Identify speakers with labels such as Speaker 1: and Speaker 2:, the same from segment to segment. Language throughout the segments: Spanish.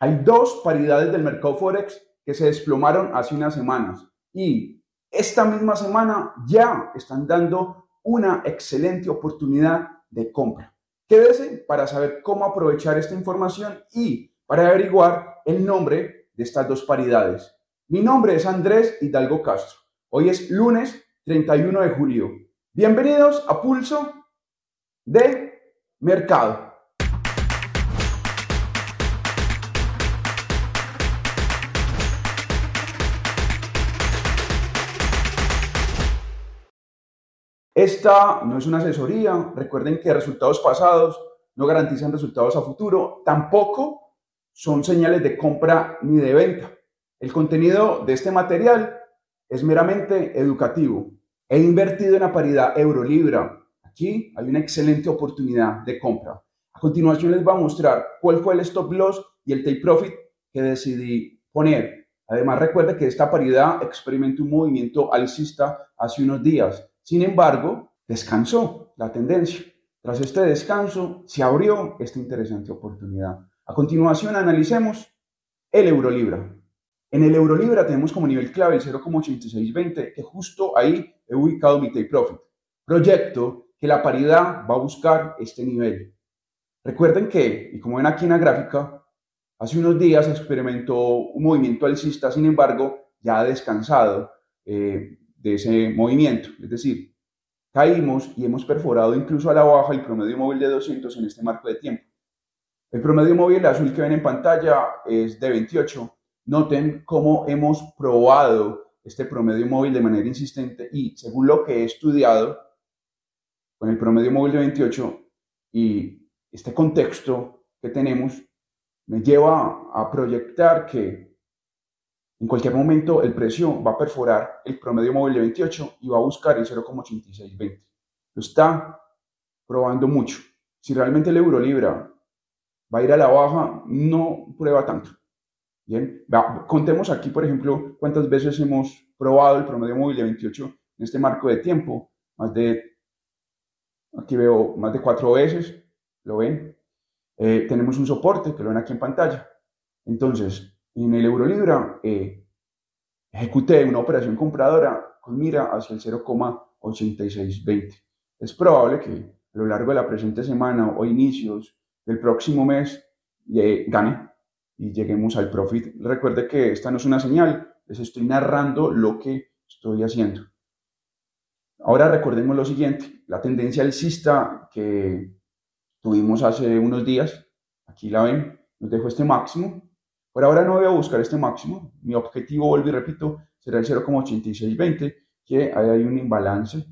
Speaker 1: Hay dos paridades del mercado Forex que se desplomaron hace unas semanas y esta misma semana ya están dando una excelente oportunidad de compra. Quédese para saber cómo aprovechar esta información y para averiguar el nombre de estas dos paridades. Mi nombre es Andrés Hidalgo Castro. Hoy es lunes 31 de julio. Bienvenidos a Pulso de Mercado. Esta no es una asesoría. Recuerden que resultados pasados no garantizan resultados a futuro. Tampoco son señales de compra ni de venta. El contenido de este material es meramente educativo. He invertido en la paridad euro-libra. Aquí hay una excelente oportunidad de compra. A continuación les voy a mostrar cuál fue el stop loss y el take profit que decidí poner. Además recuerde que esta paridad experimentó un movimiento alcista hace unos días sin embargo, descansó la tendencia. Tras este descanso, se abrió esta interesante oportunidad. A continuación, analicemos el euro libra. En el euro libra tenemos como nivel clave el 0,8620, que justo ahí he ubicado mi take profit. Proyecto que la paridad va a buscar este nivel. Recuerden que, y como ven aquí en la gráfica, hace unos días experimentó un movimiento alcista, sin embargo, ya ha descansado. Eh, de ese movimiento. Es decir, caímos y hemos perforado incluso a la baja el promedio móvil de 200 en este marco de tiempo. El promedio móvil azul que ven en pantalla es de 28. Noten cómo hemos probado este promedio móvil de manera insistente y según lo que he estudiado con el promedio móvil de 28 y este contexto que tenemos me lleva a proyectar que en cualquier momento el precio va a perforar el promedio móvil de 28 y va a buscar el 0,8620. Lo está probando mucho. Si realmente el euro libra va a ir a la baja, no prueba tanto. Bien, contemos aquí, por ejemplo, cuántas veces hemos probado el promedio móvil de 28 en este marco de tiempo. Más de, aquí veo más de cuatro veces, ¿lo ven? Eh, tenemos un soporte, que lo ven aquí en pantalla. Entonces, en el euro libra eh, ejecuté una operación compradora con mira hacia el 0,8620. Es probable que a lo largo de la presente semana o inicios del próximo mes eh, gane y lleguemos al profit. Recuerde que esta no es una señal, les estoy narrando lo que estoy haciendo. Ahora recordemos lo siguiente, la tendencia alcista que tuvimos hace unos días, aquí la ven, nos dejó este máximo, por ahora no voy a buscar este máximo. Mi objetivo, vuelvo y repito, será el 0,8620, que ahí hay un imbalance.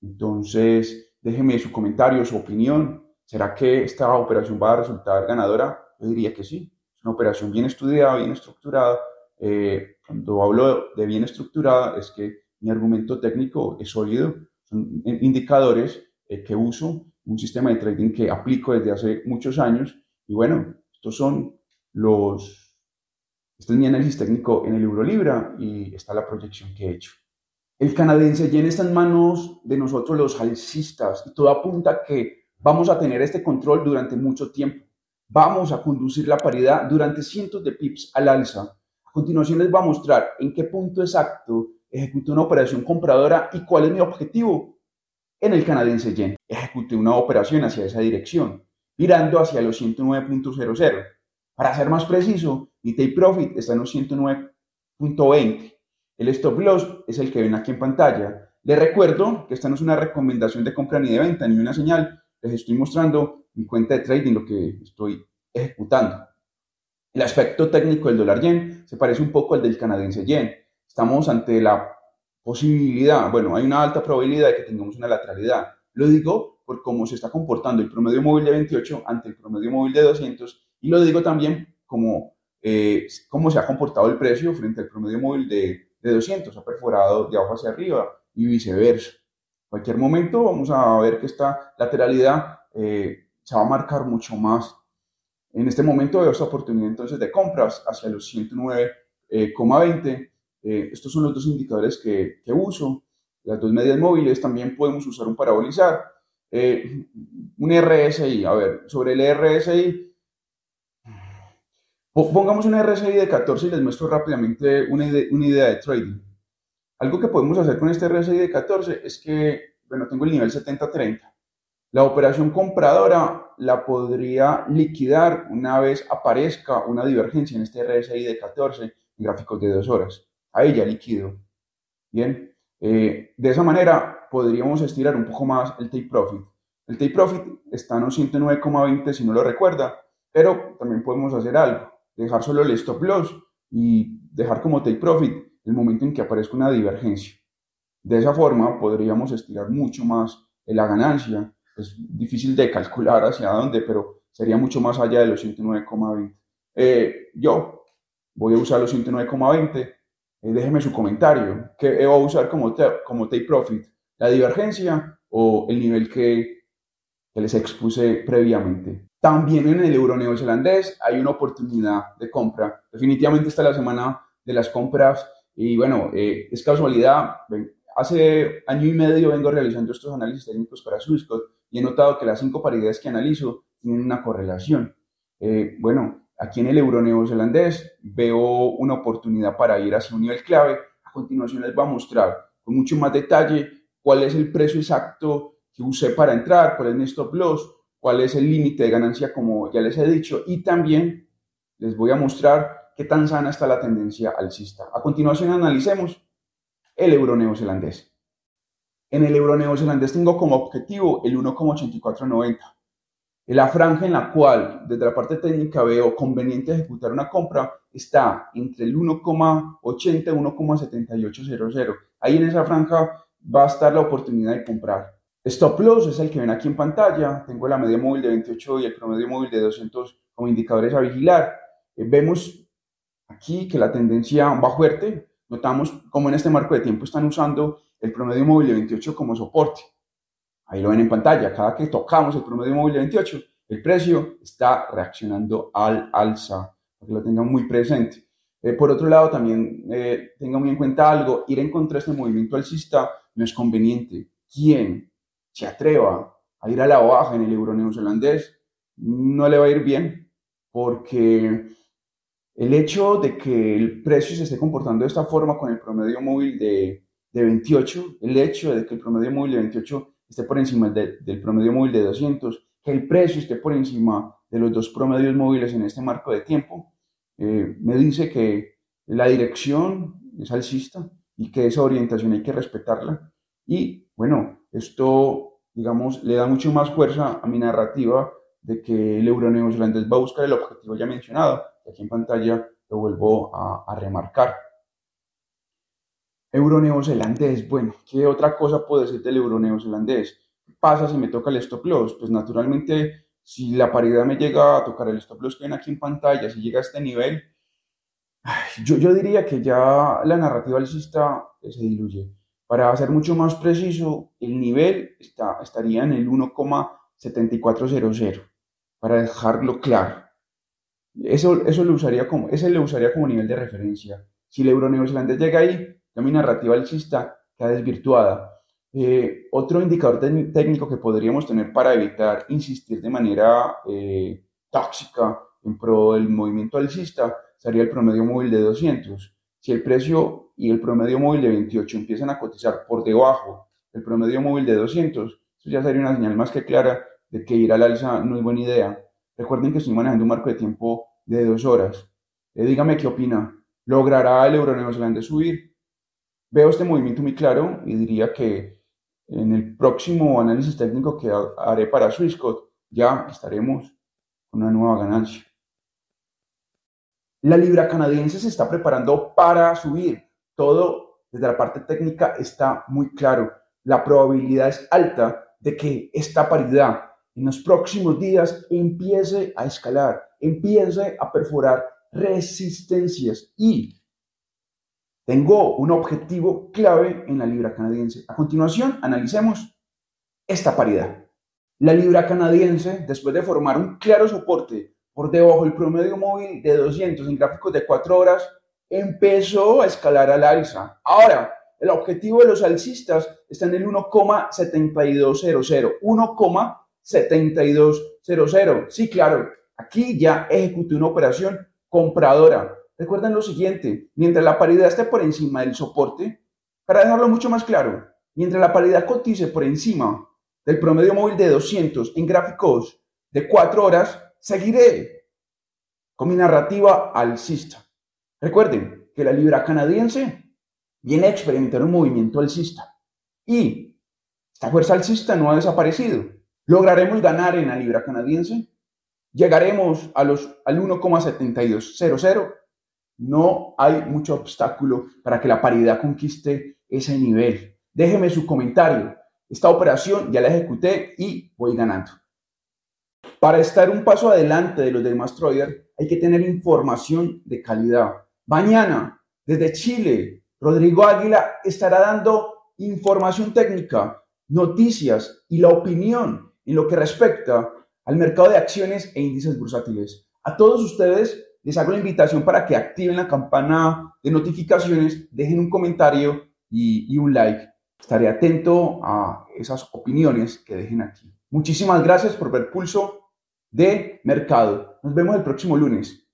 Speaker 1: Entonces, déjeme su comentario, su opinión. ¿Será que esta operación va a resultar ganadora? Yo diría que sí. Es una operación bien estudiada, bien estructurada. Eh, cuando hablo de bien estructurada, es que mi argumento técnico es sólido. Son indicadores eh, que uso, un sistema de trading que aplico desde hace muchos años. Y bueno, estos son los este es mi análisis técnico en el Eurolibra y está la proyección que he hecho. El canadiense yen está en manos de nosotros los alcistas y todo apunta que vamos a tener este control durante mucho tiempo. Vamos a conducir la paridad durante cientos de pips al alza. A continuación les voy a mostrar en qué punto exacto ejecuté una operación compradora y cuál es mi objetivo. En el canadiense yen ejecuté una operación hacia esa dirección, mirando hacia los 109.00. Para ser más preciso, mi take profit está en un 109.20. El stop loss es el que ven aquí en pantalla. Les recuerdo que esta no es una recomendación de compra ni de venta, ni una señal. Les estoy mostrando mi cuenta de trading, lo que estoy ejecutando. El aspecto técnico del dólar yen se parece un poco al del canadiense yen. Estamos ante la posibilidad, bueno, hay una alta probabilidad de que tengamos una lateralidad. Lo digo por cómo se está comportando el promedio móvil de 28 ante el promedio móvil de 200 y lo digo también como eh, cómo se ha comportado el precio frente al promedio móvil de, de 200, ha perforado de abajo hacia arriba y viceversa. En cualquier momento vamos a ver que esta lateralidad eh, se va a marcar mucho más. En este momento veo esta oportunidad entonces de compras hacia los 109,20. Eh, estos son los dos indicadores que, que, uso. Las dos medias móviles también podemos usar un parabolizar. un RSI, a ver, sobre el RSI Pongamos una RSI de 14 y les muestro rápidamente una, una idea de trading. Algo que podemos hacer con este RSI de 14 es que, bueno, tengo el nivel 70-30. La operación compradora la podría liquidar una vez aparezca una divergencia en este RSI de 14 en gráficos de dos horas. Ahí ya liquido. Bien, eh, de esa manera podríamos estirar un poco más el take profit. El take profit está en 109,20 si no lo recuerda, pero también podemos hacer algo dejar solo el stop loss y dejar como take profit el momento en que aparezca una divergencia. De esa forma podríamos estirar mucho más la ganancia. Es difícil de calcular hacia dónde, pero sería mucho más allá de los 109,20. Eh, yo voy a usar los 109,20. Eh, déjeme su comentario. ¿Qué voy a usar como, como take profit? ¿La divergencia o el nivel que, que les expuse previamente? También en el euro neozelandés hay una oportunidad de compra. Definitivamente está la semana de las compras y bueno, eh, es casualidad. Hace año y medio vengo realizando estos análisis técnicos para Swissquote y he notado que las cinco paridades que analizo tienen una correlación. Eh, bueno, aquí en el euro neozelandés veo una oportunidad para ir hacia un nivel clave. A continuación les voy a mostrar con mucho más detalle cuál es el precio exacto que usé para entrar, cuál es mi stop loss, cuál es el límite de ganancia, como ya les he dicho, y también les voy a mostrar qué tan sana está la tendencia alcista. A continuación analicemos el euro neozelandés. En el euro neozelandés tengo como objetivo el 1,8490. La franja en la cual desde la parte técnica veo conveniente ejecutar una compra está entre el 1,80 y 1,7800. Ahí en esa franja va a estar la oportunidad de comprar. Stop loss es el que ven aquí en pantalla. Tengo la media móvil de 28 y el promedio móvil de 200 como indicadores a vigilar. Eh, vemos aquí que la tendencia va fuerte. Notamos como en este marco de tiempo están usando el promedio móvil de 28 como soporte. Ahí lo ven en pantalla. Cada que tocamos el promedio móvil de 28, el precio está reaccionando al alza, que lo tengan muy presente. Eh, por otro lado, también eh, tengan muy en cuenta algo, ir en contra de este movimiento alcista no es conveniente. ¿Quién se atreva a ir a la baja en el euro neozelandés, no le va a ir bien, porque el hecho de que el precio se esté comportando de esta forma con el promedio móvil de, de 28, el hecho de que el promedio móvil de 28 esté por encima del promedio móvil de 200, que el precio esté por encima de los dos promedios móviles en este marco de tiempo, eh, me dice que la dirección es alcista y que esa orientación hay que respetarla. Y bueno, esto, digamos, le da mucho más fuerza a mi narrativa de que el euro neozelandés va a buscar el objetivo ya mencionado, aquí en pantalla lo vuelvo a, remarcar. Euro neozelandés, bueno, ¿qué otra cosa puedo decir del euro neozelandés? ¿Qué pasa si me toca el stop loss? Pues naturalmente, si la paridad me llega a tocar el stop loss que ven aquí en pantalla, si llega a este nivel, yo, yo diría que ya la narrativa alcista se diluye. Para ser mucho más preciso, el nivel está, estaría en el 1,7400, para dejarlo claro. Eso, eso lo usaría como, ese lo usaría como nivel de referencia. Si el euro neozelandés llega ahí, ya mi narrativa alcista queda desvirtuada. Eh, otro indicador técnico que podríamos tener para evitar insistir de manera eh, tóxica en pro del movimiento alcista sería el promedio móvil de 200. Si el precio y el promedio móvil de 28 empiezan a cotizar por debajo del promedio móvil de 200, eso ya sería una señal más que clara de que ir al alza no es buena idea. Recuerden que estoy manejando un marco de tiempo de dos horas. Eh, dígame qué opina. ¿Logrará el euro neozelandés subir? Veo este movimiento muy claro y diría que en el próximo análisis técnico que haré para Swissquote ya estaremos con una nueva ganancia. La libra canadiense se está preparando para subir. Todo desde la parte técnica está muy claro. La probabilidad es alta de que esta paridad en los próximos días empiece a escalar, empiece a perforar resistencias y tengo un objetivo clave en la libra canadiense. A continuación, analicemos esta paridad. La libra canadiense, después de formar un claro soporte por debajo del promedio móvil de 200 en gráficos de 4 horas, empezó a escalar al alza. Ahora, el objetivo de los alcistas está en el 1,7200. 1,7200. Sí, claro, aquí ya ejecuté una operación compradora. Recuerden lo siguiente, mientras la paridad esté por encima del soporte, para dejarlo mucho más claro, mientras la paridad cotice por encima del promedio móvil de 200 en gráficos de 4 horas, seguiré con mi narrativa alcista. Recuerden que la libra canadiense viene a experimentar un movimiento alcista y esta fuerza alcista no ha desaparecido. ¿Lograremos ganar en la libra canadiense? ¿Llegaremos a los, al 1,7200? No hay mucho obstáculo para que la paridad conquiste ese nivel. Déjeme su comentario. Esta operación ya la ejecuté y voy ganando. Para estar un paso adelante de los demás traders hay que tener información de calidad. Mañana, desde Chile, Rodrigo Águila estará dando información técnica, noticias y la opinión en lo que respecta al mercado de acciones e índices bursátiles. A todos ustedes les hago la invitación para que activen la campana de notificaciones, dejen un comentario y, y un like. Estaré atento a esas opiniones que dejen aquí. Muchísimas gracias por ver Pulso de Mercado. Nos vemos el próximo lunes.